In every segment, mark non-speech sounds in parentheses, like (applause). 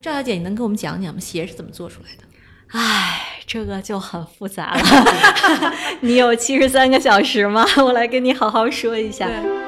赵小姐，你能给我们讲讲吗？鞋是怎么做出来的？唉，这个就很复杂了。(laughs) 你有七十三个小时吗？我来跟你好好说一下。因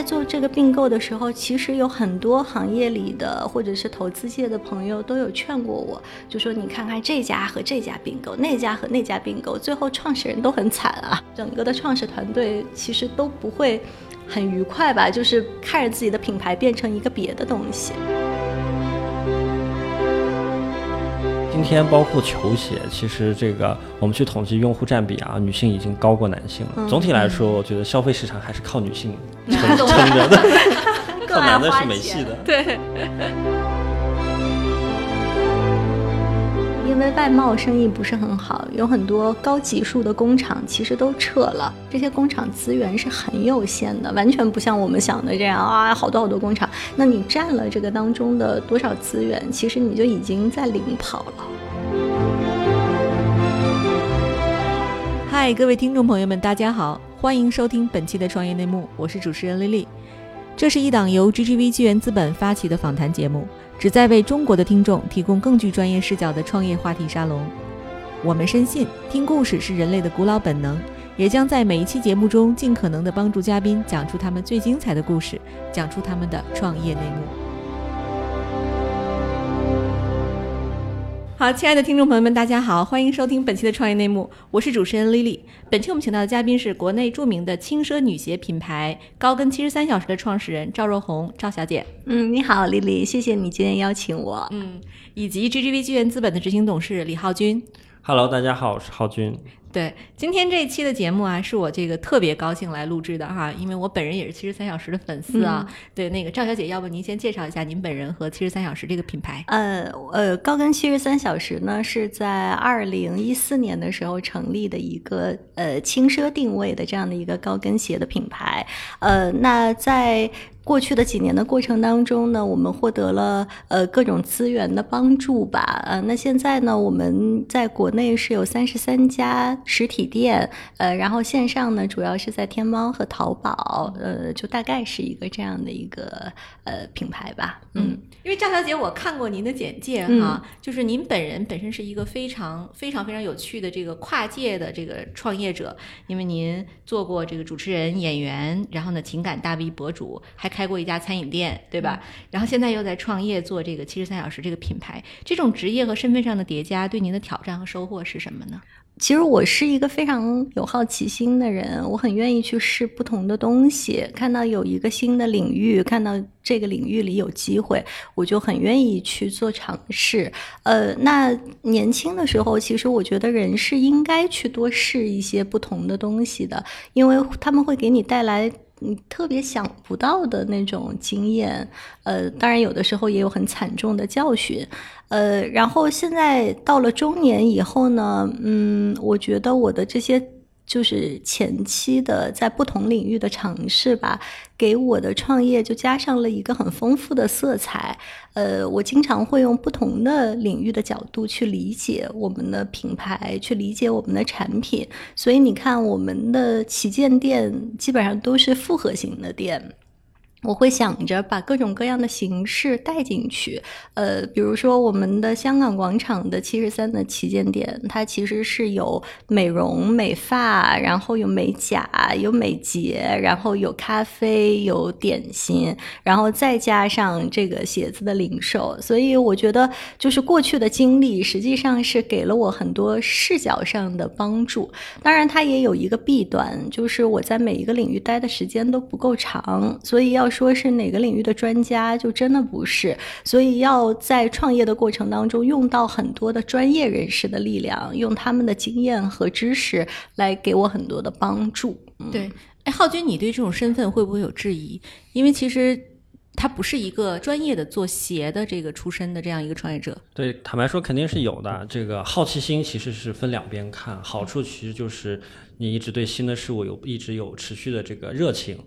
在做这个并购的时候，其实有很多行业里的或者是投资界的朋友都有劝过我，就说你看看这家和这家并购，那家和那家并购，最后创始人都很惨啊，(laughs) 整个的创始团队其实都不会。很愉快吧，就是看着自己的品牌变成一个别的东西。今天包括球鞋，其实这个我们去统计用户占比啊，女性已经高过男性了。总体来说，我觉得消费市场还是靠女性撑撑着的，靠男的是没戏的。对。因为外贸生意不是很好，有很多高级数的工厂其实都撤了。这些工厂资源是很有限的，完全不像我们想的这样啊，好多好多工厂。那你占了这个当中的多少资源，其实你就已经在领跑了。嗨，各位听众朋友们，大家好，欢迎收听本期的创业内幕，我是主持人丽丽。这是一档由 GGV 纪元资本发起的访谈节目。旨在为中国的听众提供更具专业视角的创业话题沙龙。我们深信，听故事是人类的古老本能，也将在每一期节目中尽可能的帮助嘉宾讲出他们最精彩的故事，讲出他们的创业内幕。好，亲爱的听众朋友们，大家好，欢迎收听本期的创业内幕，我是主持人 Lily。本期我们请到的嘉宾是国内著名的轻奢女鞋品牌高跟七十三小时的创始人赵若红赵小姐。嗯，你好，Lily，谢谢你今天邀请我。嗯，以及 GGV 纪源资本的执行董事李浩军。Hello，大家好，我是浩军。对，今天这一期的节目啊，是我这个特别高兴来录制的哈，因为我本人也是七十三小时的粉丝啊。对，那个赵小姐，要不您先介绍一下您本人和七十三小时这个品牌？呃呃，高跟七十三小时呢，是在二零一四年的时候成立的一个呃轻奢定位的这样的一个高跟鞋的品牌。呃，那在过去的几年的过程当中呢，我们获得了呃各种资源的帮助吧。呃，那现在呢，我们在国内是有三十三家实体店，呃，然后线上呢主要是在天猫和淘宝，呃，就大概是一个这样的一个呃品牌吧。嗯，因为赵小姐，我看过您的简介哈，就是您本人本身是一个非常非常非常有趣的这个跨界的这个创业者，因为您做过这个主持人、演员，然后呢情感大 V 博主，还开过一家餐饮店，对吧？然后现在又在创业做这个七十三小时这个品牌，这种职业和身份上的叠加，对您的挑战和收获是什么呢？其实我是一个非常有好奇心的人，我很愿意去试不同的东西。看到有一个新的领域，看到这个领域里有机会，我就很愿意去做尝试。呃，那年轻的时候，其实我觉得人是应该去多试一些不同的东西的，因为他们会给你带来。你特别想不到的那种经验，呃，当然有的时候也有很惨重的教训，呃，然后现在到了中年以后呢，嗯，我觉得我的这些。就是前期的在不同领域的尝试吧，给我的创业就加上了一个很丰富的色彩。呃，我经常会用不同的领域的角度去理解我们的品牌，去理解我们的产品。所以你看，我们的旗舰店基本上都是复合型的店。我会想着把各种各样的形式带进去，呃，比如说我们的香港广场的七十三的旗舰店，它其实是有美容美发，然后有美甲，有美睫，然后有咖啡，有点心，然后再加上这个鞋子的零售，所以我觉得就是过去的经历实际上是给了我很多视角上的帮助。当然，它也有一个弊端，就是我在每一个领域待的时间都不够长，所以要。说是哪个领域的专家，就真的不是，所以要在创业的过程当中用到很多的专业人士的力量，用他们的经验和知识来给我很多的帮助。对，哎，浩军，你对这种身份会不会有质疑？因为其实他不是一个专业的做鞋的这个出身的这样一个创业者。对，坦白说肯定是有的。这个好奇心其实是分两边看，好处其实就是你一直对新的事物有一直有持续的这个热情。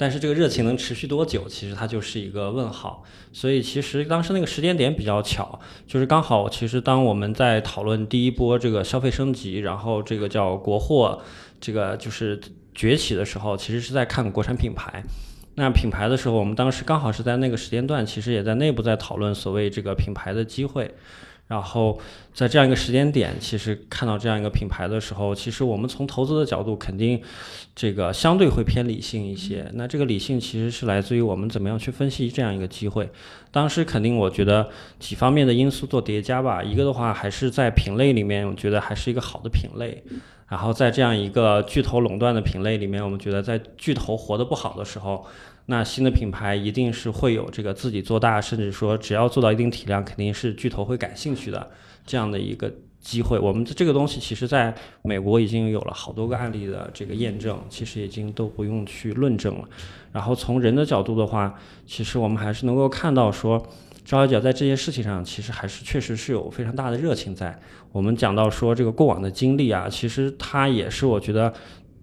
但是这个热情能持续多久，其实它就是一个问号。所以其实当时那个时间点比较巧，就是刚好，其实当我们在讨论第一波这个消费升级，然后这个叫国货，这个就是崛起的时候，其实是在看国产品牌。那品牌的时候，我们当时刚好是在那个时间段，其实也在内部在讨论所谓这个品牌的机会。然后在这样一个时间点，其实看到这样一个品牌的时候，其实我们从投资的角度，肯定这个相对会偏理性一些。那这个理性其实是来自于我们怎么样去分析这样一个机会。当时肯定我觉得几方面的因素做叠加吧，一个的话还是在品类里面，我觉得还是一个好的品类。然后在这样一个巨头垄断的品类里面，我们觉得在巨头活得不好的时候。那新的品牌一定是会有这个自己做大，甚至说只要做到一定体量，肯定是巨头会感兴趣的这样的一个机会。我们这个东西其实在美国已经有了好多个案例的这个验证，其实已经都不用去论证了。然后从人的角度的话，其实我们还是能够看到说，赵小姐在这件事情上其实还是确实是有非常大的热情在。我们讲到说这个过往的经历啊，其实它也是我觉得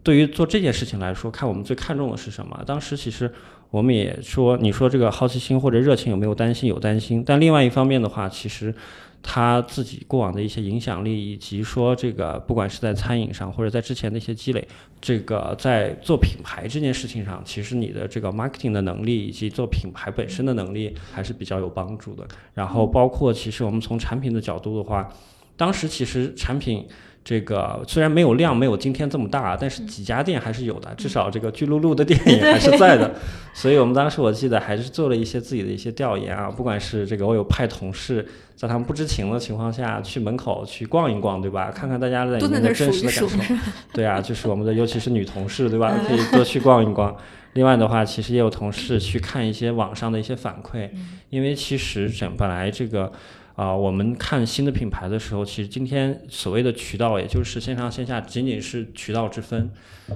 对于做这件事情来说，看我们最看重的是什么。当时其实。我们也说，你说这个好奇心或者热情有没有担心？有担心。但另外一方面的话，其实他自己过往的一些影响力，以及说这个不管是在餐饮上或者在之前的一些积累，这个在做品牌这件事情上，其实你的这个 marketing 的能力以及做品牌本身的能力还是比较有帮助的。然后包括其实我们从产品的角度的话，当时其实产品。这个虽然没有量，没有今天这么大，但是几家店还是有的，至少这个巨鹿路的店也还是在的。(laughs) 所以我们当时我记得还是做了一些自己的一些调研啊，不管是这个我有派同事在他们不知情的情况下去门口去逛一逛，对吧？看看大家在里面的真实的感受。对啊，就是我们的尤其是女同事，对吧？可以多去逛一逛。另外的话，其实也有同事去看一些网上的一些反馈，因为其实整本来这个。啊，我们看新的品牌的时候，其实今天所谓的渠道，也就是线上线下仅仅是渠道之分，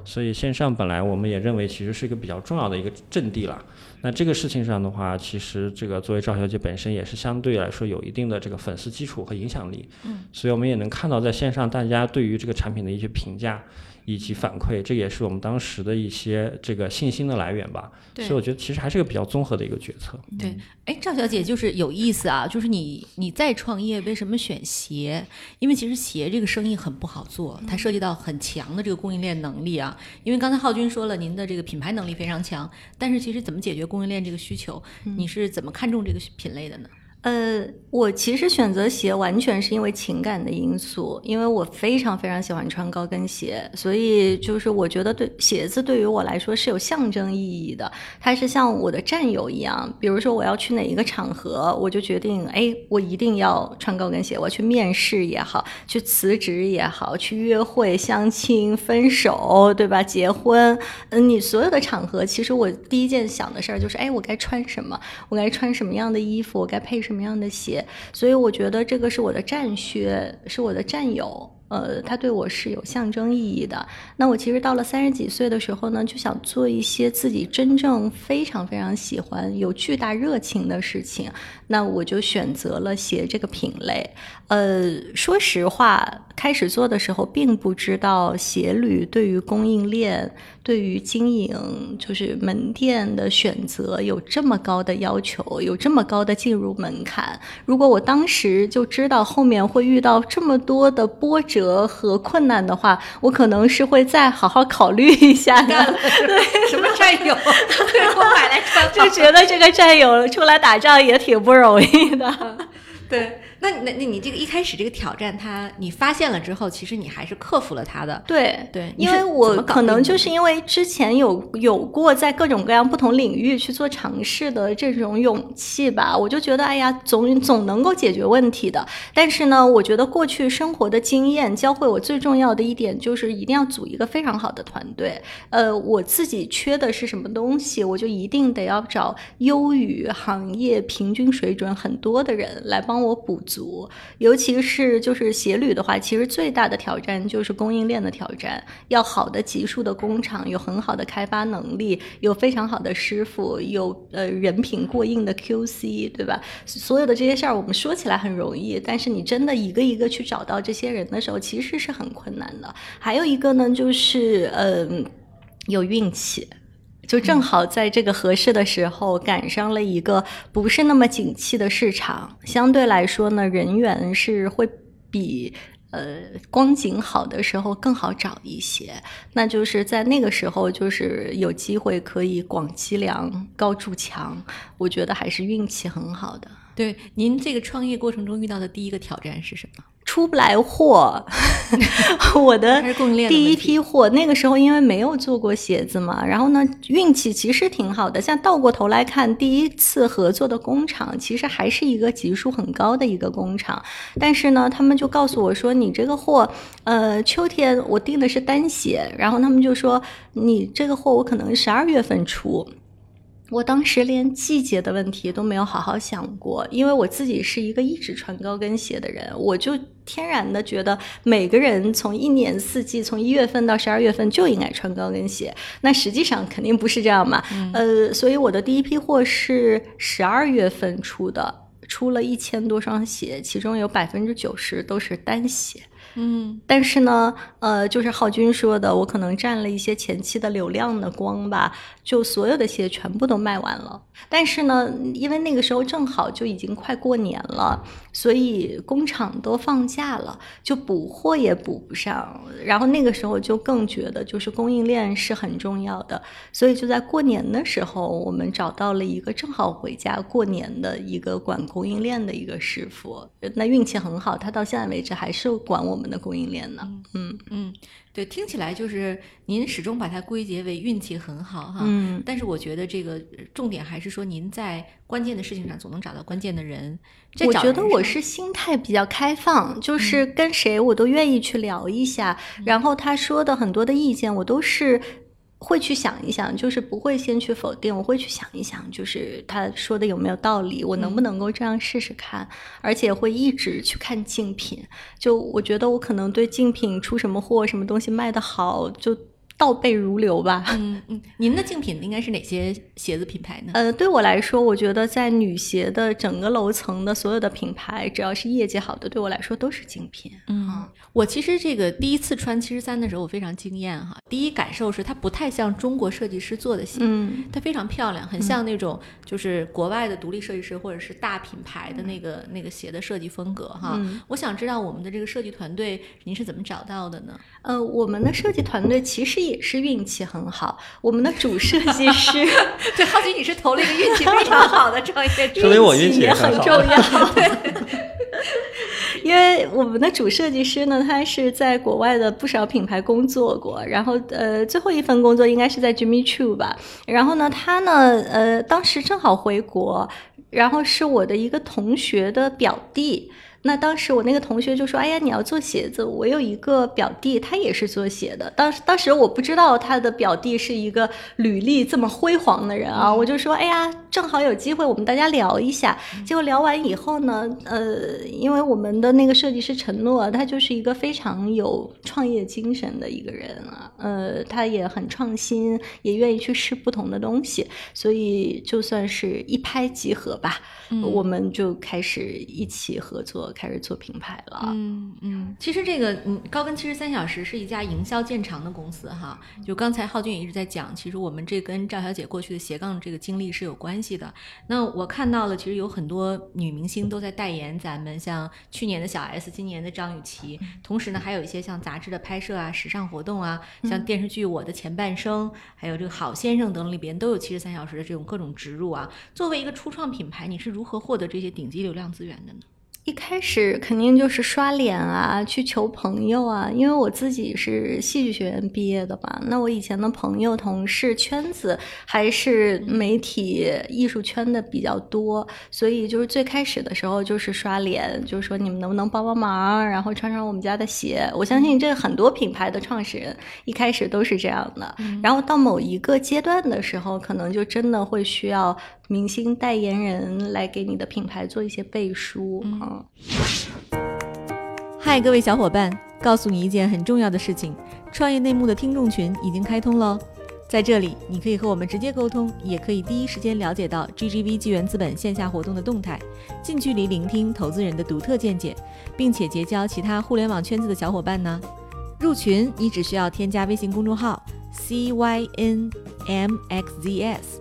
所以线上本来我们也认为其实是一个比较重要的一个阵地了。那这个事情上的话，其实这个作为赵小姐本身也是相对来说有一定的这个粉丝基础和影响力，嗯，所以我们也能看到在线上大家对于这个产品的一些评价。以及反馈，这也是我们当时的一些这个信心的来源吧。所以我觉得其实还是个比较综合的一个决策。对，哎，赵小姐就是有意思啊，就是你你再创业，为什么选鞋？因为其实鞋这个生意很不好做，它涉及到很强的这个供应链能力啊。因为刚才浩军说了，您的这个品牌能力非常强，但是其实怎么解决供应链这个需求？你是怎么看重这个品类的呢？呃，我其实选择鞋完全是因为情感的因素，因为我非常非常喜欢穿高跟鞋，所以就是我觉得对鞋子对于我来说是有象征意义的，它是像我的战友一样。比如说我要去哪一个场合，我就决定，哎，我一定要穿高跟鞋。我去面试也好，去辞职也好，去约会、相亲、分手，对吧？结婚，嗯，你所有的场合，其实我第一件想的事儿就是，哎，我该穿什么？我该穿什么样的衣服？我该配什什么样的鞋？所以我觉得这个是我的战靴，是我的战友。呃，它对我是有象征意义的。那我其实到了三十几岁的时候呢，就想做一些自己真正非常非常喜欢、有巨大热情的事情。那我就选择了鞋这个品类。呃，说实话，开始做的时候并不知道鞋履对于供应链、对于经营，就是门店的选择有这么高的要求，有这么高的进入门槛。如果我当时就知道后面会遇到这么多的波折和困难的话，我可能是会再好好考虑一下的。对，什么战友？(laughs) 我买来穿，就觉得这个战友出来打仗也挺不容易的。对。那那那你这个一开始这个挑战，它你发现了之后，其实你还是克服了它的。对对，因为我可能就是因为之前有有过在各种各样不同领域去做尝试的这种勇气吧，我就觉得哎呀，总总能够解决问题的。但是呢，我觉得过去生活的经验教会我最重要的一点就是一定要组一个非常好的团队。呃，我自己缺的是什么东西，我就一定得要找优于行业平均水准很多的人来帮我补。足，尤其是就是鞋履的话，其实最大的挑战就是供应链的挑战。要好的级数的工厂，有很好的开发能力，有非常好的师傅，有呃人品过硬的 QC，对吧？所有的这些事儿，我们说起来很容易，但是你真的一个一个去找到这些人的时候，其实是很困难的。还有一个呢，就是嗯，有运气。就正好在这个合适的时候赶上了一个不是那么景气的市场，相对来说呢，人员是会比呃光景好的时候更好找一些。那就是在那个时候，就是有机会可以广积粮、高筑墙，我觉得还是运气很好的。对，您这个创业过程中遇到的第一个挑战是什么？出不来货，(laughs) 我的第一批货那个时候因为没有做过鞋子嘛，然后呢运气其实挺好的。像倒过头来看，第一次合作的工厂其实还是一个级数很高的一个工厂，但是呢，他们就告诉我说，你这个货，呃，秋天我订的是单鞋，然后他们就说，你这个货我可能十二月份出。我当时连季节的问题都没有好好想过，因为我自己是一个一直穿高跟鞋的人，我就天然的觉得每个人从一年四季，从一月份到十二月份就应该穿高跟鞋。那实际上肯定不是这样嘛，呃，所以我的第一批货是十二月份出的，出了一千多双鞋，其中有百分之九十都是单鞋。嗯，但是呢，呃，就是浩军说的，我可能占了一些前期的流量的光吧，就所有的鞋全部都卖完了。但是呢，因为那个时候正好就已经快过年了，所以工厂都放假了，就补货也补不上。然后那个时候就更觉得，就是供应链是很重要的。所以就在过年的时候，我们找到了一个正好回家过年的一个管供应链的一个师傅。那运气很好，他到现在为止还是管我们的供应链呢。嗯嗯。对，听起来就是您始终把它归结为运气很好哈。嗯。但是我觉得这个重点还是说您在关键的事情上总能找到关键的人。我觉得我是心态比较开放，就是跟谁我都愿意去聊一下，然后他说的很多的意见我都是。会去想一想，就是不会先去否定，我会去想一想，就是他说的有没有道理，我能不能够这样试试看，而且会一直去看竞品。就我觉得我可能对竞品出什么货、什么东西卖得好，就。倒背如流吧。嗯嗯，您的竞品应该是哪些鞋子品牌呢？呃，对我来说，我觉得在女鞋的整个楼层的所有的品牌，只要是业绩好的，对我来说都是竞品。嗯，我其实这个第一次穿七十三的时候，我非常惊艳哈。第一感受是它不太像中国设计师做的鞋，嗯，它非常漂亮，很像那种就是国外的独立设计师或者是大品牌的那个那个鞋的设计风格哈。我想知道我们的这个设计团队您是怎么找到的呢？呃，我们的设计团队其实也。是运气很好，我们的主设计师，(laughs) 对，好奇你是投了一个运气非常好的创业，(laughs) 说明我运气也很重要。(laughs) 对，因为我们的主设计师呢，他是在国外的不少品牌工作过，然后呃，最后一份工作应该是在 Jimmy Choo 吧。然后呢，他呢，呃，当时正好回国，然后是我的一个同学的表弟。那当时我那个同学就说：“哎呀，你要做鞋子，我有一个表弟，他也是做鞋的。当时当时我不知道他的表弟是一个履历这么辉煌的人啊，我就说：哎呀，正好有机会，我们大家聊一下。结果聊完以后呢，呃，因为我们的那个设计师承诺，他就是一个非常有创业精神的一个人啊，呃，他也很创新，也愿意去试不同的东西，所以就算是一拍即合吧，我们就开始一起合作。”开始做品牌了，嗯嗯，其实这个嗯高跟七十三小时是一家营销见长的公司哈。就刚才浩俊也一直在讲，其实我们这跟赵小姐过去的斜杠这个经历是有关系的。那我看到了，其实有很多女明星都在代言咱们，像去年的小 S，今年的张雨绮，同时呢还有一些像杂志的拍摄啊、时尚活动啊，像电视剧《我的前半生》，还有这个好先生等里边都有七十三小时的这种各种植入啊。作为一个初创品牌，你是如何获得这些顶级流量资源的呢？一开始肯定就是刷脸啊，去求朋友啊，因为我自己是戏剧学院毕业的嘛，那我以前的朋友、同事圈子还是媒体艺术圈的比较多，所以就是最开始的时候就是刷脸，就是说你们能不能帮帮忙，然后穿穿我们家的鞋。我相信这很多品牌的创始人一开始都是这样的，然后到某一个阶段的时候，可能就真的会需要。明星代言人来给你的品牌做一些背书啊！嗨，各位小伙伴，告诉你一件很重要的事情：创业内幕的听众群已经开通喽！在这里，你可以和我们直接沟通，也可以第一时间了解到 GGV 纪元资本线下活动的动态，近距离聆听投资人的独特见解，并且结交其他互联网圈子的小伙伴呢。入群，你只需要添加微信公众号 CYNMXZS。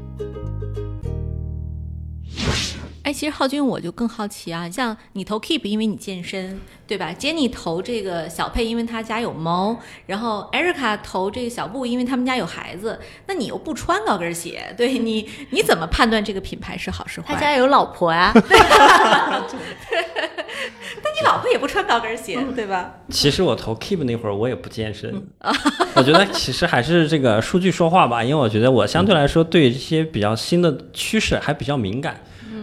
哎，其实浩军，我就更好奇啊，像你投 Keep，因为你健身，对吧？Jenny 投这个小佩，因为他家有猫，然后 Erica 投这个小布，因为他们家有孩子。那你又不穿高跟鞋，对你，你怎么判断这个品牌是好是坏？他家有老婆啊。(laughs) (laughs) 但你老婆也不穿高跟鞋，对吧？其实我投 Keep 那会儿，我也不健身。我觉得其实还是这个数据说话吧，因为我觉得我相对来说对这些比较新的趋势还比较敏感。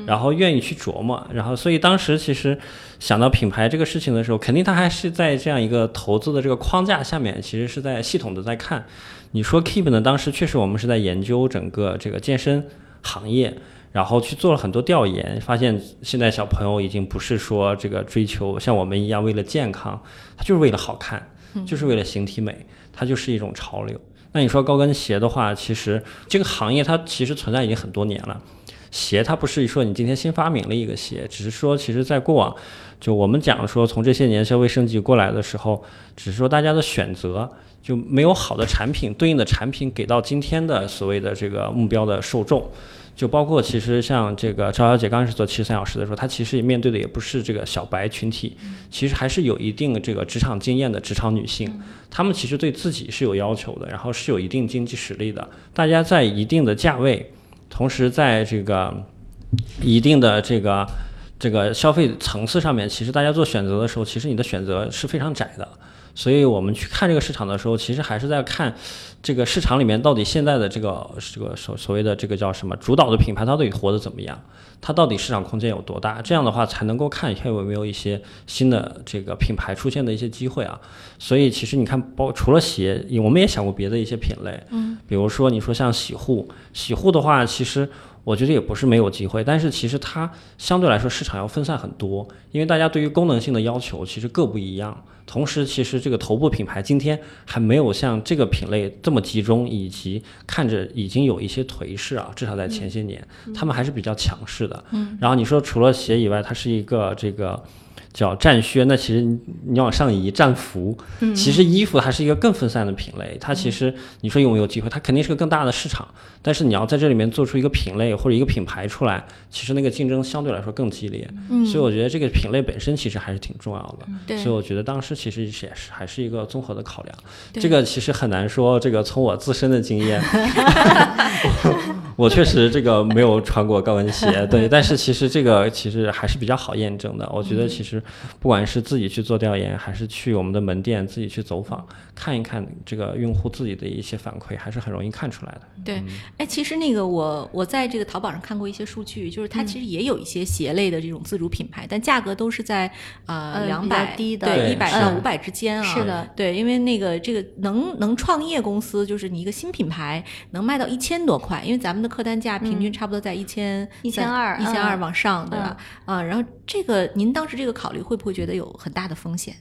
然后愿意去琢磨，然后所以当时其实想到品牌这个事情的时候，肯定他还是在这样一个投资的这个框架下面，其实是在系统的在看。你说 Keep 呢？当时确实我们是在研究整个这个健身行业，然后去做了很多调研，发现现在小朋友已经不是说这个追求像我们一样为了健康，他就是为了好看，就是为了形体美，它就是一种潮流。那你说高跟鞋的话，其实这个行业它其实存在已经很多年了。鞋它不是说你今天新发明了一个鞋，只是说其实在过往，就我们讲说从这些年消费升级过来的时候，只是说大家的选择就没有好的产品对应的产品给到今天的所谓的这个目标的受众，就包括其实像这个赵小姐刚开始做七十三小时的时候，她其实也面对的也不是这个小白群体，其实还是有一定这个职场经验的职场女性，她们其实对自己是有要求的，然后是有一定经济实力的，大家在一定的价位。同时，在这个一定的这个这个消费层次上面，其实大家做选择的时候，其实你的选择是非常窄的。所以我们去看这个市场的时候，其实还是在看这个市场里面到底现在的这个这个所所谓的这个叫什么主导的品牌，它到底活得怎么样？它到底市场空间有多大？这样的话才能够看一下有没有一些新的这个品牌出现的一些机会啊。所以其实你看，包除了鞋，我们也想过别的一些品类，嗯，比如说你说像洗护，洗护的话，其实。我觉得也不是没有机会，但是其实它相对来说市场要分散很多，因为大家对于功能性的要求其实各不一样。同时，其实这个头部品牌今天还没有像这个品类这么集中，以及看着已经有一些颓势啊，至少在前些年，他们还是比较强势的。嗯。然后你说除了鞋以外，它是一个这个。叫战靴，那其实你你往上移战服，其实衣服还是一个更分散的品类。它其实你说有没有机会？它肯定是个更大的市场，但是你要在这里面做出一个品类或者一个品牌出来，其实那个竞争相对来说更激烈。所以我觉得这个品类本身其实还是挺重要的。所以我觉得当时其实也是还是一个综合的考量。这个其实很难说。这个从我自身的经验。(laughs) (laughs) (laughs) 我确实这个没有穿过高跟鞋，(laughs) 对，但是其实这个其实还是比较好验证的。我觉得其实不管是自己去做调研，还是去我们的门店自己去走访，看一看这个用户自己的一些反馈，还是很容易看出来的。对，哎，其实那个我我在这个淘宝上看过一些数据，就是它其实也有一些鞋类的这种自主品牌，但价格都是在呃两百低的，对，一百到五百之间啊。是的，对，因为那个这个能能创业公司，就是你一个新品牌能卖到一千多块，因为咱们的。客单价平均差不多在一千一千二一千二往上，对吧？啊，然后这个您当时这个考虑会不会觉得有很大的风险？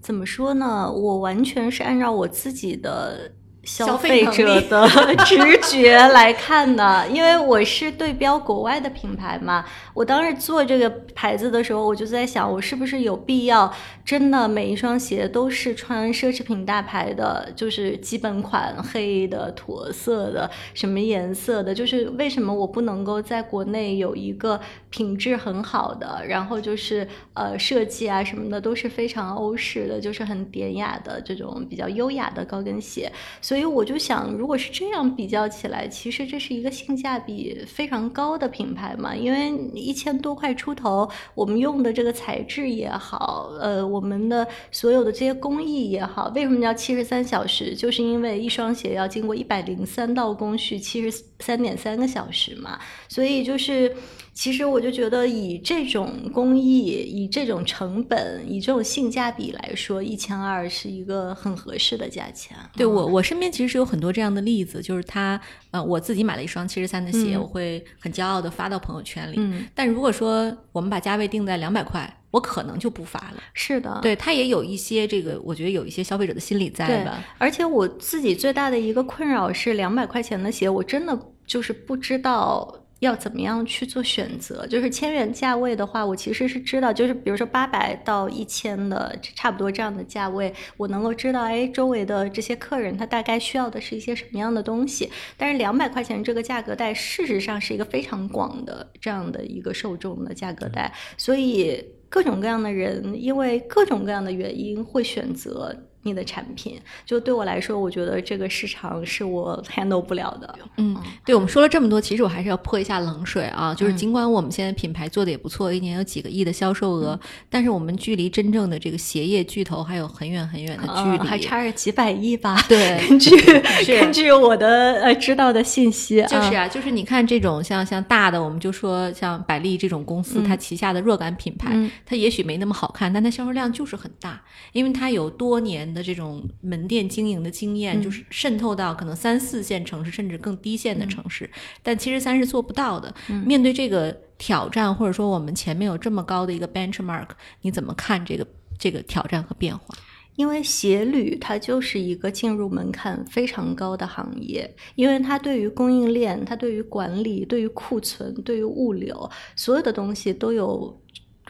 怎么说呢？我完全是按照我自己的。消费者的 (laughs) 直觉来看的，(laughs) 因为我是对标国外的品牌嘛。我当时做这个牌子的时候，我就在想，我是不是有必要真的每一双鞋都是穿奢侈品大牌的，就是基本款黑的、驼色的、什么颜色的？就是为什么我不能够在国内有一个品质很好的，然后就是呃设计啊什么的都是非常欧式的，就是很典雅的这种比较优雅的高跟鞋。所以我就想，如果是这样比较起来，其实这是一个性价比非常高的品牌嘛。因为一千多块出头，我们用的这个材质也好，呃，我们的所有的这些工艺也好，为什么叫七十三小时？就是因为一双鞋要经过一百零三道工序，七十三点三个小时嘛。所以就是。其实我就觉得，以这种工艺、以这种成本、以这种性价比来说，一千二是一个很合适的价钱。对我，我身边其实是有很多这样的例子，就是他，呃，我自己买了一双七十三的鞋，我会很骄傲的发到朋友圈里。嗯。但如果说我们把价位定在两百块，我可能就不发了。是的。对他也有一些这个，我觉得有一些消费者的心理在吧。而且我自己最大的一个困扰是，两百块钱的鞋，我真的就是不知道。要怎么样去做选择？就是千元价位的话，我其实是知道，就是比如说八百到一千的，差不多这样的价位，我能够知道，哎，周围的这些客人他大概需要的是一些什么样的东西。但是两百块钱这个价格带，事实上是一个非常广的这样的一个受众的价格带，所以各种各样的人因为各种各样的原因会选择。你的产品，就对我来说，我觉得这个市场是我 handle 不了的。嗯，对我们说了这么多，其实我还是要泼一下冷水啊。就是尽管我们现在品牌做的也不错，一年有几个亿的销售额，但是我们距离真正的这个鞋业巨头还有很远很远的距离，还差着几百亿吧？对，根据 (laughs) 根据我的呃知道的信息，就是啊，就是你看这种像像大的，我们就说像百丽这种公司，它旗下的若干品牌，它也许没那么好看，但它销售量就是很大，因为它有多年。的这种门店经营的经验，就是渗透到可能三四线城市，甚至更低线的城市，但其实三是做不到的。面对这个挑战，或者说我们前面有这么高的一个 benchmark，你怎么看这个这个挑战和变化？因为鞋履它就是一个进入门槛非常高的行业，因为它对于供应链、它对于管理、对于库存、对于物流，所有的东西都有。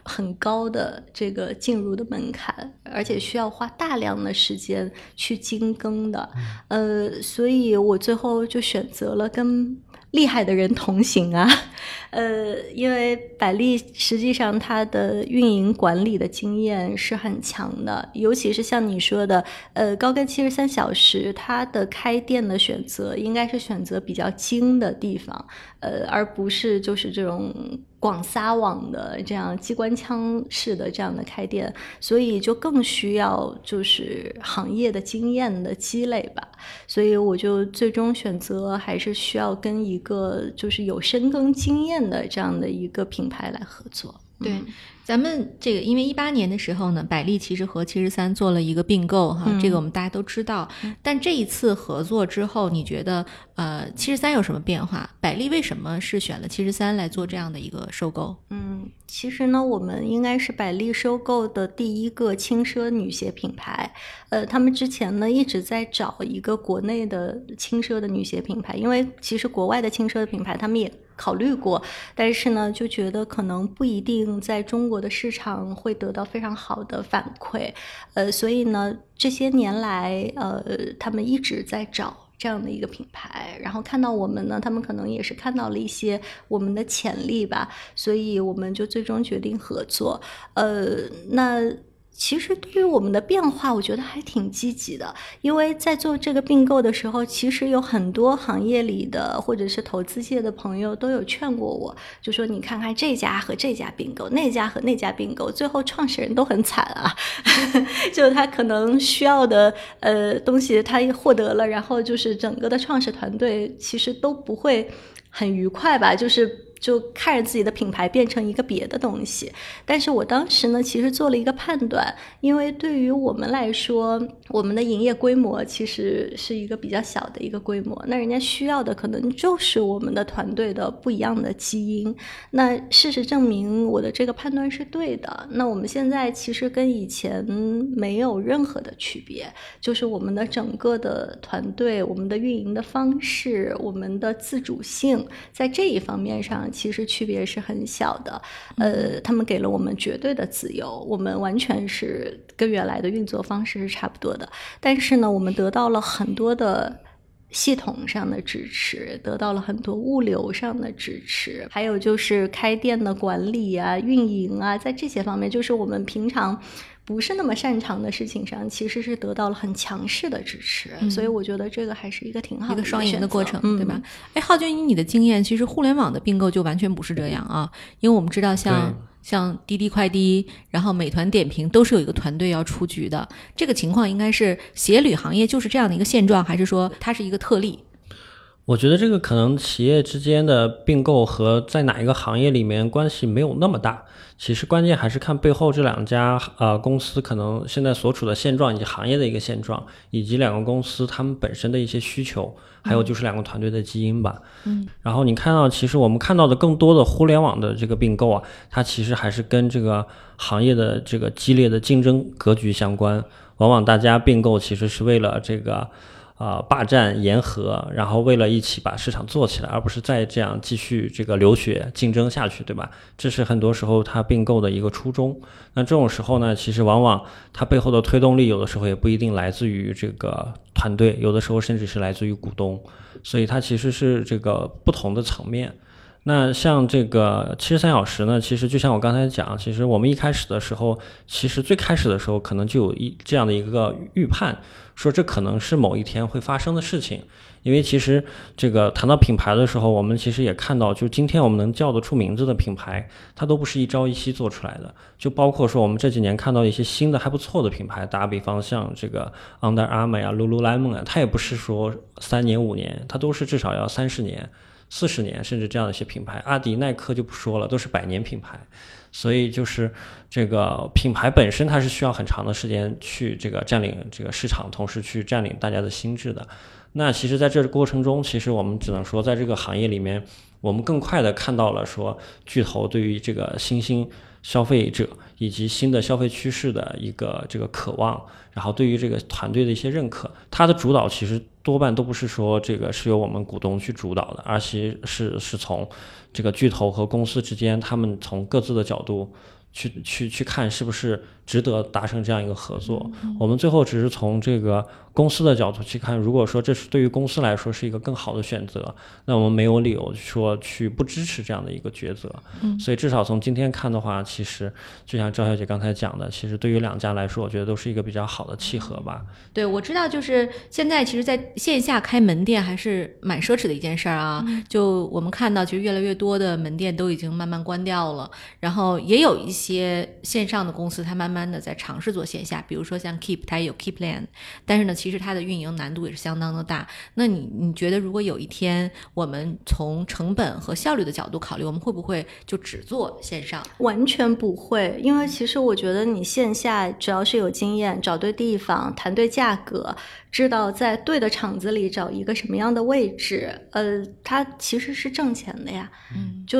很高的这个进入的门槛，而且需要花大量的时间去精耕的，呃，所以我最后就选择了跟厉害的人同行啊，呃，因为百丽实际上它的运营管理的经验是很强的，尤其是像你说的，呃，高跟七十三小时，它的开店的选择应该是选择比较精的地方，呃，而不是就是这种。广撒网的这样机关枪式的这样的开店，所以就更需要就是行业的经验的积累吧。所以我就最终选择还是需要跟一个就是有深耕经验的这样的一个品牌来合作。对。咱们这个，因为一八年的时候呢，百丽其实和七十三做了一个并购哈，这个我们大家都知道。但这一次合作之后，你觉得呃，七十三有什么变化？百丽为什么是选了七十三来做这样的一个收购？嗯，其实呢，我们应该是百丽收购的第一个轻奢女鞋品牌。呃，他们之前呢一直在找一个国内的轻奢的女鞋品牌，因为其实国外的轻奢的品牌他们也考虑过，但是呢就觉得可能不一定在中国。的市场会得到非常好的反馈，呃，所以呢，这些年来，呃，他们一直在找这样的一个品牌，然后看到我们呢，他们可能也是看到了一些我们的潜力吧，所以我们就最终决定合作，呃，那。其实对于我们的变化，我觉得还挺积极的，因为在做这个并购的时候，其实有很多行业里的或者是投资界的朋友都有劝过我，就说你看看这家和这家并购，那家和那家并购，最后创始人都很惨啊，(laughs) 就他可能需要的呃东西他获得了，然后就是整个的创始团队其实都不会很愉快吧，就是。就看着自己的品牌变成一个别的东西，但是我当时呢，其实做了一个判断，因为对于我们来说，我们的营业规模其实是一个比较小的一个规模，那人家需要的可能就是我们的团队的不一样的基因。那事实证明，我的这个判断是对的。那我们现在其实跟以前没有任何的区别，就是我们的整个的团队、我们的运营的方式、我们的自主性，在这一方面上。其实区别是很小的，呃，他们给了我们绝对的自由，我们完全是跟原来的运作方式是差不多的。但是呢，我们得到了很多的系统上的支持，得到了很多物流上的支持，还有就是开店的管理啊、运营啊，在这些方面，就是我们平常。不是那么擅长的事情上，其实是得到了很强势的支持，所以我觉得这个还是一个挺好的一个双赢的过程，对吧？哎，浩军，以你的经验，其实互联网的并购就完全不是这样啊，因为我们知道，像像滴滴快滴，然后美团点评都是有一个团队要出局的，这个情况应该是鞋履行业就是这样的一个现状，还是说它是一个特例？我觉得这个可能企业之间的并购和在哪一个行业里面关系没有那么大，其实关键还是看背后这两家呃公司可能现在所处的现状以及行业的一个现状，以及两个公司他们本身的一些需求，还有就是两个团队的基因吧。嗯，然后你看到其实我们看到的更多的互联网的这个并购啊，它其实还是跟这个行业的这个激烈的竞争格局相关，往往大家并购其实是为了这个。啊霸占沿河，然后为了一起把市场做起来，而不是再这样继续这个流血竞争下去，对吧？这是很多时候它并购的一个初衷。那这种时候呢，其实往往它背后的推动力有的时候也不一定来自于这个团队，有的时候甚至是来自于股东，所以它其实是这个不同的层面。那像这个七十三小时呢，其实就像我刚才讲，其实我们一开始的时候，其实最开始的时候可能就有一这样的一个预判，说这可能是某一天会发生的事情。因为其实这个谈到品牌的时候，我们其实也看到，就今天我们能叫得出名字的品牌，它都不是一朝一夕做出来的。就包括说我们这几年看到一些新的还不错的品牌，打比方像这个 Under Armour 啊、Lululemon 啊，它也不是说三年五年，它都是至少要三十年。四十年甚至这样的一些品牌，阿迪、耐克就不说了，都是百年品牌。所以就是这个品牌本身，它是需要很长的时间去这个占领这个市场，同时去占领大家的心智的。那其实，在这个过程中，其实我们只能说，在这个行业里面，我们更快的看到了说巨头对于这个新兴消费者以及新的消费趋势的一个这个渴望，然后对于这个团队的一些认可，它的主导其实。多半都不是说这个是由我们股东去主导的，而其是是从这个巨头和公司之间，他们从各自的角度去去去看是不是。值得达成这样一个合作，我们最后只是从这个公司的角度去看，如果说这是对于公司来说是一个更好的选择，那我们没有理由说去不支持这样的一个抉择。嗯，所以至少从今天看的话，其实就像赵小姐刚才讲的，其实对于两家来说，我觉得都是一个比较好的契合吧。对，我知道，就是现在其实在线下开门店还是蛮奢侈的一件事儿啊。就我们看到，其实越来越多的门店都已经慢慢关掉了，然后也有一些线上的公司，它慢慢。的在尝试做线下，比如说像 Keep，它也有 Keep Land，但是呢，其实它的运营难度也是相当的大。那你你觉得，如果有一天我们从成本和效率的角度考虑，我们会不会就只做线上？完全不会，因为其实我觉得你线下只要是有经验，找对地方，谈对价格，知道在对的场子里找一个什么样的位置，呃，它其实是挣钱的呀。嗯，就。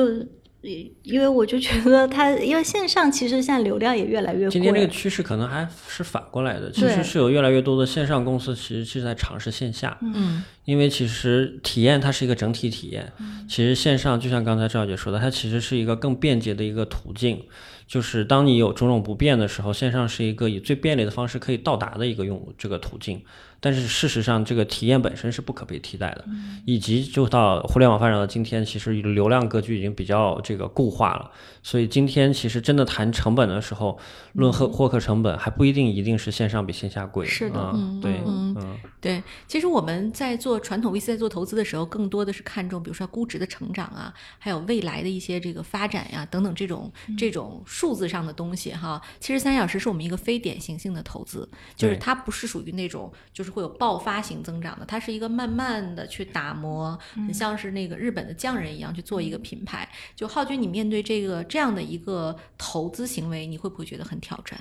因为我就觉得它，因为线上其实现在流量也越来越贵。今天这个趋势可能还是反过来的，其实是有越来越多的线上公司其实是在尝试线下。嗯，因为其实体验它是一个整体体验，其实线上就像刚才赵姐说的，它其实是一个更便捷的一个途径。就是当你有种种不便的时候，线上是一个以最便利的方式可以到达的一个用这个途径。但是事实上，这个体验本身是不可被替代的。以及就到互联网发展到今天，其实流量格局已经比较这个固化了。所以今天其实真的谈成本的时候，论获获客成本还不一定一定是线上比线下贵。是的，对，嗯，对。其实我们在做传统 VC 在做投资的时候，更多的是看重比如说估值的成长啊，还有未来的一些这个发展呀等等这种这种。数字上的东西哈，其实三小时是我们一个非典型性的投资，就是它不是属于那种就是会有爆发型增长的，它是一个慢慢的去打磨，很像是那个日本的匠人一样去做一个品牌。就浩军，你面对这个这样的一个投资行为，你会不会觉得很挑战？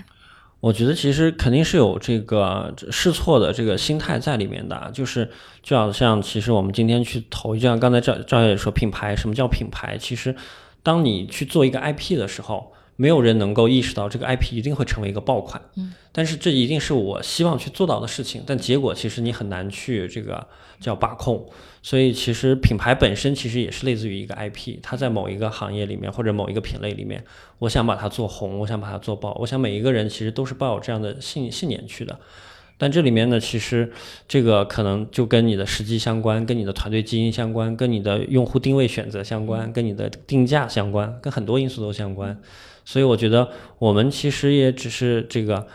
我觉得其实肯定是有这个试错的这个心态在里面的，就是就好像其实我们今天去投，就像刚才赵赵小姐说品牌，什么叫品牌？其实当你去做一个 IP 的时候。没有人能够意识到这个 IP 一定会成为一个爆款，嗯，但是这一定是我希望去做到的事情，但结果其实你很难去这个叫把控，所以其实品牌本身其实也是类似于一个 IP，它在某一个行业里面或者某一个品类里面，我想把它做红，我想把它做爆，我想每一个人其实都是抱有这样的信信念去的。但这里面呢，其实这个可能就跟你的时机相关，跟你的团队基因相关，跟你的用户定位选择相关，跟你的定价相关，跟很多因素都相关。所以我觉得我们其实也只是这个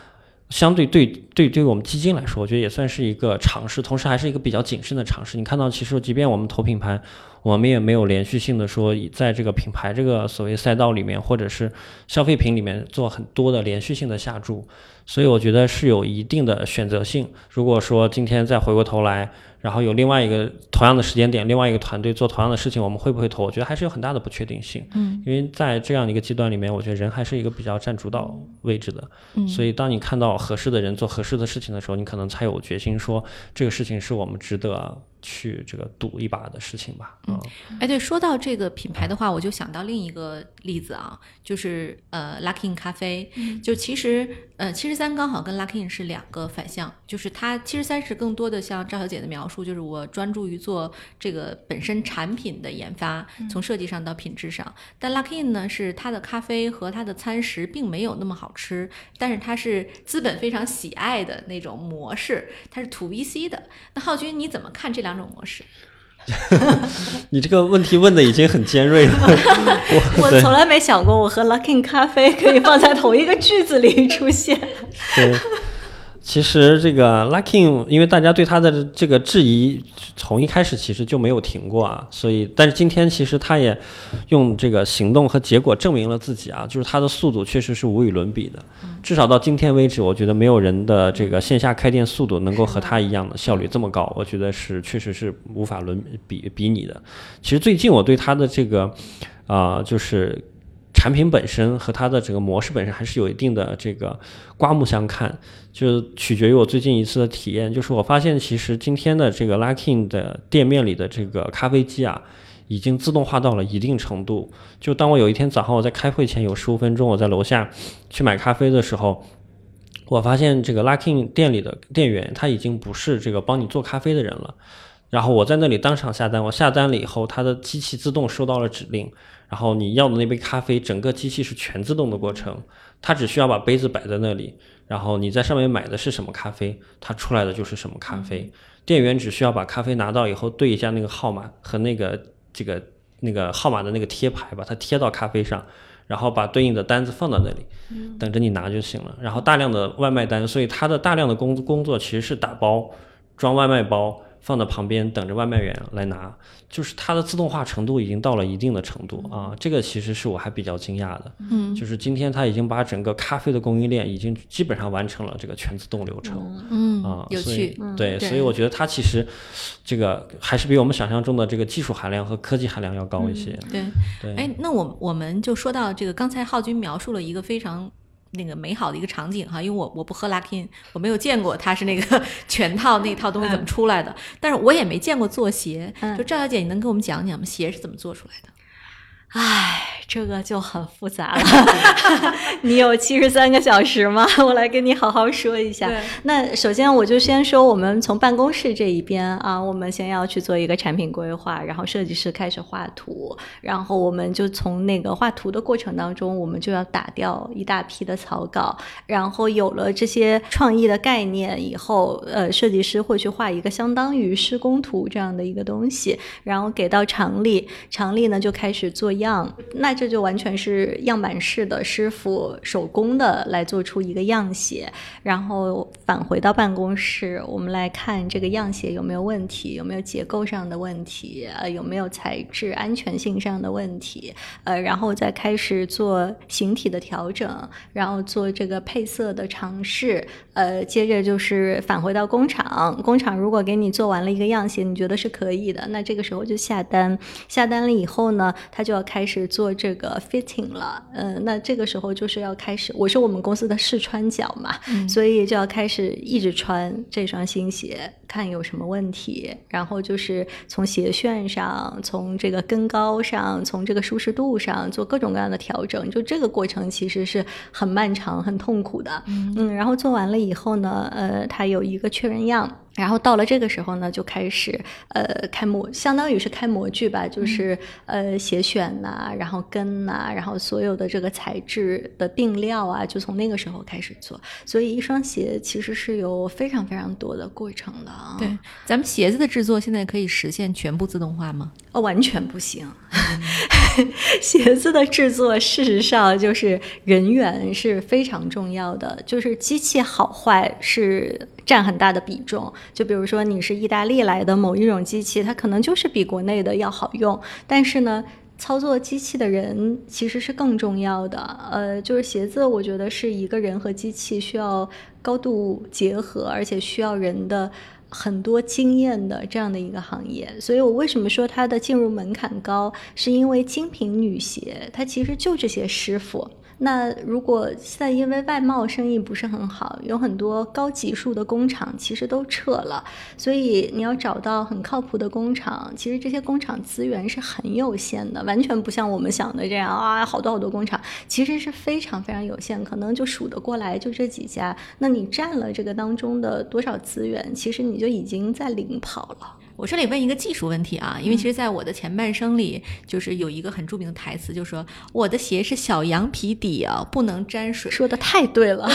相对对对对我们基金来说，我觉得也算是一个尝试，同时还是一个比较谨慎的尝试。你看到，其实即便我们投品牌。我们也没有连续性的说，在这个品牌这个所谓赛道里面，或者是消费品里面做很多的连续性的下注，所以我觉得是有一定的选择性。如果说今天再回过头来，然后有另外一个同样的时间点，另外一个团队做同样的事情，我们会不会投？我觉得还是有很大的不确定性。嗯，因为在这样的一个阶段里面，我觉得人还是一个比较占主导位置的。嗯，所以当你看到合适的人做合适的事情的时候，你可能才有决心说这个事情是我们值得。去这个赌一把的事情吧。嗯，哎，对，说到这个品牌的话，我就想到另一个例子啊，就是呃，Luckin 咖啡。就其实呃，七十三刚好跟 Luckin 是两个反向，就是它七十三是更多的像赵小姐的描述，就是我专注于做这个本身产品的研发，从设计上到品质上。但 Luckin 呢，是它的咖啡和它的餐食并没有那么好吃，但是它是资本非常喜爱的那种模式，它是 To VC 的。那浩军你怎么看这两种模式？(laughs) 你这个问题问的已经很尖锐了。(laughs) 我从来没想过我和 Luckin 咖啡可以放在同一个句子里出现。对。其实这个 Luckin，因为大家对他的这个质疑从一开始其实就没有停过啊，所以但是今天其实他也用这个行动和结果证明了自己啊，就是他的速度确实是无与伦比的，至少到今天为止，我觉得没有人的这个线下开店速度能够和他一样的效率这么高，我觉得是确实是无法伦比比拟的。其实最近我对他的这个啊，就是。产品本身和它的整个模式本身还是有一定的这个刮目相看，就取决于我最近一次的体验。就是我发现，其实今天的这个 Luckin 的店面里的这个咖啡机啊，已经自动化到了一定程度。就当我有一天早上我在开会前有十五分钟，我在楼下去买咖啡的时候，我发现这个 Luckin 店里的店员他已经不是这个帮你做咖啡的人了。然后我在那里当场下单，我下单了以后，它的机器自动收到了指令。然后你要的那杯咖啡，整个机器是全自动的过程，它只需要把杯子摆在那里，然后你在上面买的是什么咖啡，它出来的就是什么咖啡。店员只需要把咖啡拿到以后，对一下那个号码和那个这个那个号码的那个贴牌，把它贴到咖啡上，然后把对应的单子放到那里，等着你拿就行了。然后大量的外卖单，所以它的大量的工工作其实是打包、装外卖包。放在旁边等着外卖员来拿，就是它的自动化程度已经到了一定的程度啊，这个其实是我还比较惊讶的。嗯，就是今天它已经把整个咖啡的供应链已经基本上完成了这个全自动流程。嗯啊，有趣。对，所以我觉得它其实这个还是比我们想象中的这个技术含量和科技含量要高一些。对对。哎，那我我们就说到这个，刚才浩军描述了一个非常。那个美好的一个场景哈，因为我我不喝 Luckin，我没有见过它是那个 (laughs) 全套那套东西怎么出来的，但是我也没见过做鞋。就赵小姐，你能给我们讲讲吗？鞋是怎么做出来的？唉，这个就很复杂了。(laughs) 你有七十三个小时吗？我来跟你好好说一下。那首先我就先说，我们从办公室这一边啊，我们先要去做一个产品规划，然后设计师开始画图，然后我们就从那个画图的过程当中，我们就要打掉一大批的草稿，然后有了这些创意的概念以后，呃，设计师会去画一个相当于施工图这样的一个东西，然后给到厂里，厂里呢就开始做。样，那这就完全是样板式的师傅手工的来做出一个样鞋，然后返回到办公室，我们来看这个样鞋有没有问题，有没有结构上的问题，呃，有没有材质安全性上的问题，呃，然后再开始做形体的调整，然后做这个配色的尝试，呃，接着就是返回到工厂，工厂如果给你做完了一个样鞋，你觉得是可以的，那这个时候就下单，下单了以后呢，他就要。开始做这个 fitting 了，嗯，那这个时候就是要开始，我是我们公司的试穿脚嘛，所以就要开始一直穿这双新鞋，看有什么问题，然后就是从鞋楦上，从这个跟高上，从这个舒适度上做各种各样的调整，就这个过程其实是很漫长、很痛苦的，嗯，然后做完了以后呢，呃，它有一个确认样。然后到了这个时候呢，就开始呃开模，相当于是开模具吧，就是呃鞋选呐，然后跟呐，然后所有的这个材质的定料啊，就从那个时候开始做。所以一双鞋其实是有非常非常多的过程的啊。对，咱们鞋子的制作现在可以实现全部自动化吗？哦，完全不行。(laughs) 鞋子的制作，事实上就是人员是非常重要的，就是机器好坏是占很大的比重。就比如说你是意大利来的某一种机器，它可能就是比国内的要好用，但是呢，操作机器的人其实是更重要的。呃，就是鞋子，我觉得是一个人和机器需要高度结合，而且需要人的。很多经验的这样的一个行业。所以我为什么说它的进入门槛高，是因为精品女鞋它其实就这些师傅。那如果现在因为外贸生意不是很好，有很多高级数的工厂其实都撤了，所以你要找到很靠谱的工厂，其实这些工厂资源是很有限的，完全不像我们想的这样啊，好多好多工厂其实是非常非常有限，可能就数得过来就这几家。那你占了这个当中的多少资源，其实你就已经在领跑了。我这里问一个技术问题啊，因为其实在我的前半生里，就是有一个很著名的台词，就说我的鞋是小羊皮底啊，不能沾水。说的太对了，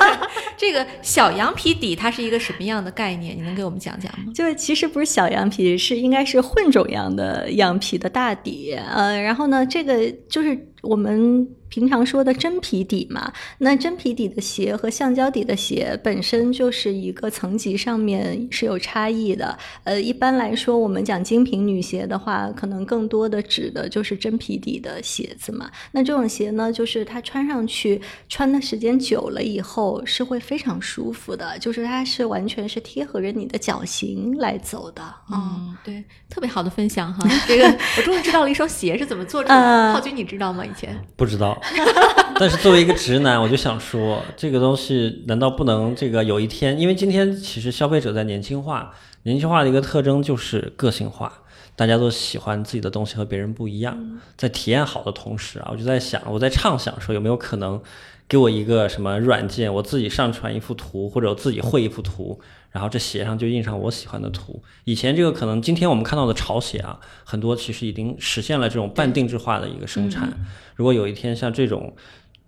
(laughs) 这个小羊皮底它是一个什么样的概念？你能给我们讲讲吗？就是其实不是小羊皮，是应该是混种羊的羊皮的大底。呃，然后呢，这个就是我们。平常说的真皮底嘛，那真皮底的鞋和橡胶底的鞋本身就是一个层级上面是有差异的。呃，一般来说，我们讲精品女鞋的话，可能更多的指的就是真皮底的鞋子嘛。那这种鞋呢，就是它穿上去，穿的时间久了以后是会非常舒服的，就是它是完全是贴合着你的脚型来走的。嗯，对，特别好的分享哈。这个我终于知道了一双鞋是怎么做出来的。浩军，你知道吗？以前不知道。(laughs) 但是作为一个直男，我就想说，这个东西难道不能这个有一天？因为今天其实消费者在年轻化，年轻化的一个特征就是个性化，大家都喜欢自己的东西和别人不一样。在体验好的同时啊，我就在想，我在畅想说，有没有可能给我一个什么软件，我自己上传一幅图，或者我自己绘一幅图。然后这鞋上就印上我喜欢的图。以前这个可能，今天我们看到的潮鞋啊，很多其实已经实现了这种半定制化的一个生产。如果有一天像这种，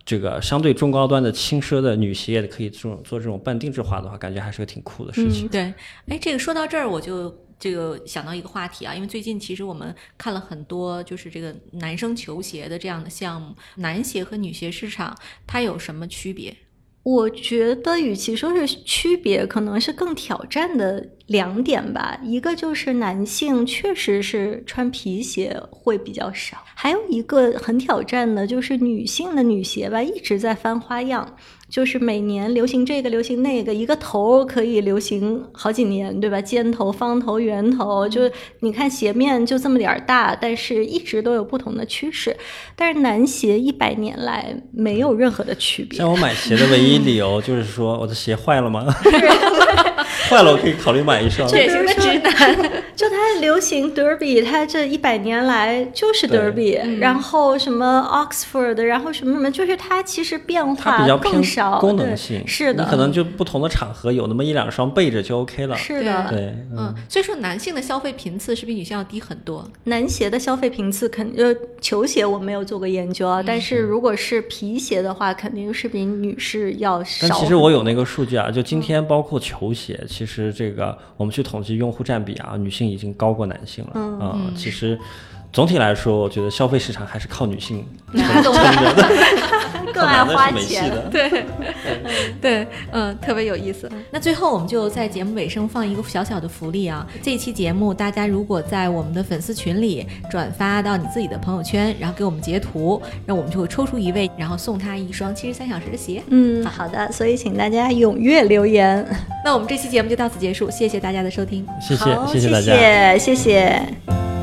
这个相对中高端的轻奢的女鞋也可以做做这种半定制化的话，感觉还是个挺酷的事情。对，哎，这个说到这儿，我就这个想到一个话题啊，因为最近其实我们看了很多就是这个男生球鞋的这样的项目，男鞋和女鞋市场它有什么区别？我觉得，与其说是区别，可能是更挑战的两点吧。一个就是男性确实是穿皮鞋会比较少，还有一个很挑战的就是女性的女鞋吧，一直在翻花样。就是每年流行这个，流行那个，一个头可以流行好几年，对吧？尖头、方头、圆头，就你看鞋面就这么点儿大，但是一直都有不同的趋势。但是男鞋一百年来没有任何的区别。像我买鞋的唯一 (laughs) 理由就是说，我的鞋坏了吗？坏了，我可以考虑买一双。典型的直男，(laughs) 就它流行 Derby，它这一百年来就是 Derby，然后什么 Oxford，然后什么什么，就是它其实变化更少，功能性是的。你可能就不同的场合有那么一两双备着就 OK 了。是的，对，嗯。所以说，男性的消费频次是比女性要低很多。男鞋的消费频次肯呃，球鞋我没有做过研究啊，但是如果是皮鞋的话，肯定是比女士要少。但其实我有那个数据啊，就今天包括球鞋。其实这个我们去统计用户占比啊，女性已经高过男性了。嗯，其实总体来说，我觉得消费市场还是靠女性撑 (laughs) 着的。(laughs) 更爱 (laughs) 花钱，对对，嗯，特别有意思。那最后我们就在节目尾声放一个小小的福利啊！这期节目大家如果在我们的粉丝群里转发到你自己的朋友圈，然后给我们截图，那我们就会抽出一位，然后送他一双七十三小时的鞋。嗯，好的，所以请大家踊跃留言。那我们这期节目就到此结束，谢谢大家的收听。谢谢，谢谢大家，谢谢。